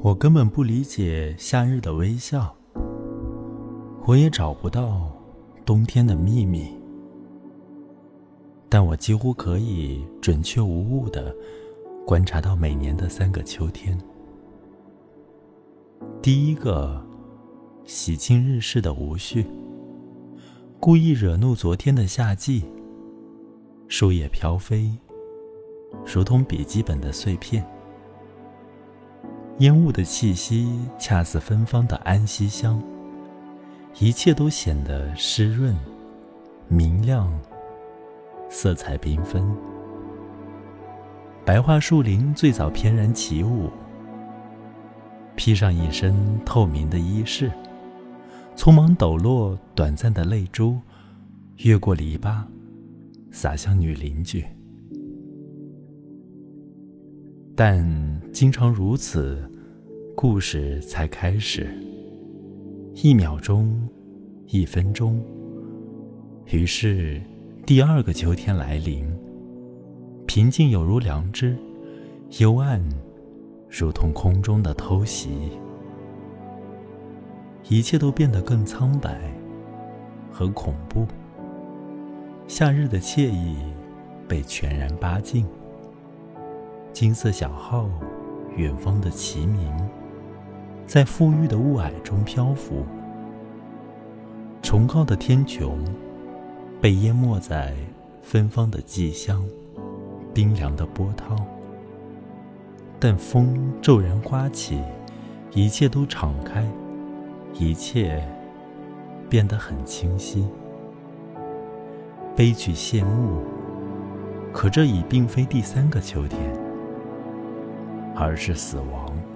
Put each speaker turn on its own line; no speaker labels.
我根本不理解夏日的微笑，我也找不到冬天的秘密，但我几乎可以准确无误的观察到每年的三个秋天。第一个，喜庆日式的无序，故意惹怒昨天的夏季，树叶飘飞，如同笔记本的碎片。烟雾的气息恰似芬芳的安息香，一切都显得湿润、明亮、色彩缤纷。白桦树林最早翩然起舞，披上一身透明的衣饰，匆忙抖落短暂的泪珠，越过篱笆，洒向女邻居。但经常如此，故事才开始。一秒钟，一分钟，于是第二个秋天来临。平静有如良知，幽暗如同空中的偷袭。一切都变得更苍白和恐怖。夏日的惬意被全然扒尽。金色小号，远方的齐鸣，在馥郁的雾霭中漂浮。崇高的天穹，被淹没在芬芳的季香、冰凉的波涛。但风骤然刮起，一切都敞开，一切变得很清晰。悲剧谢幕，可这已并非第三个秋天。而是死亡。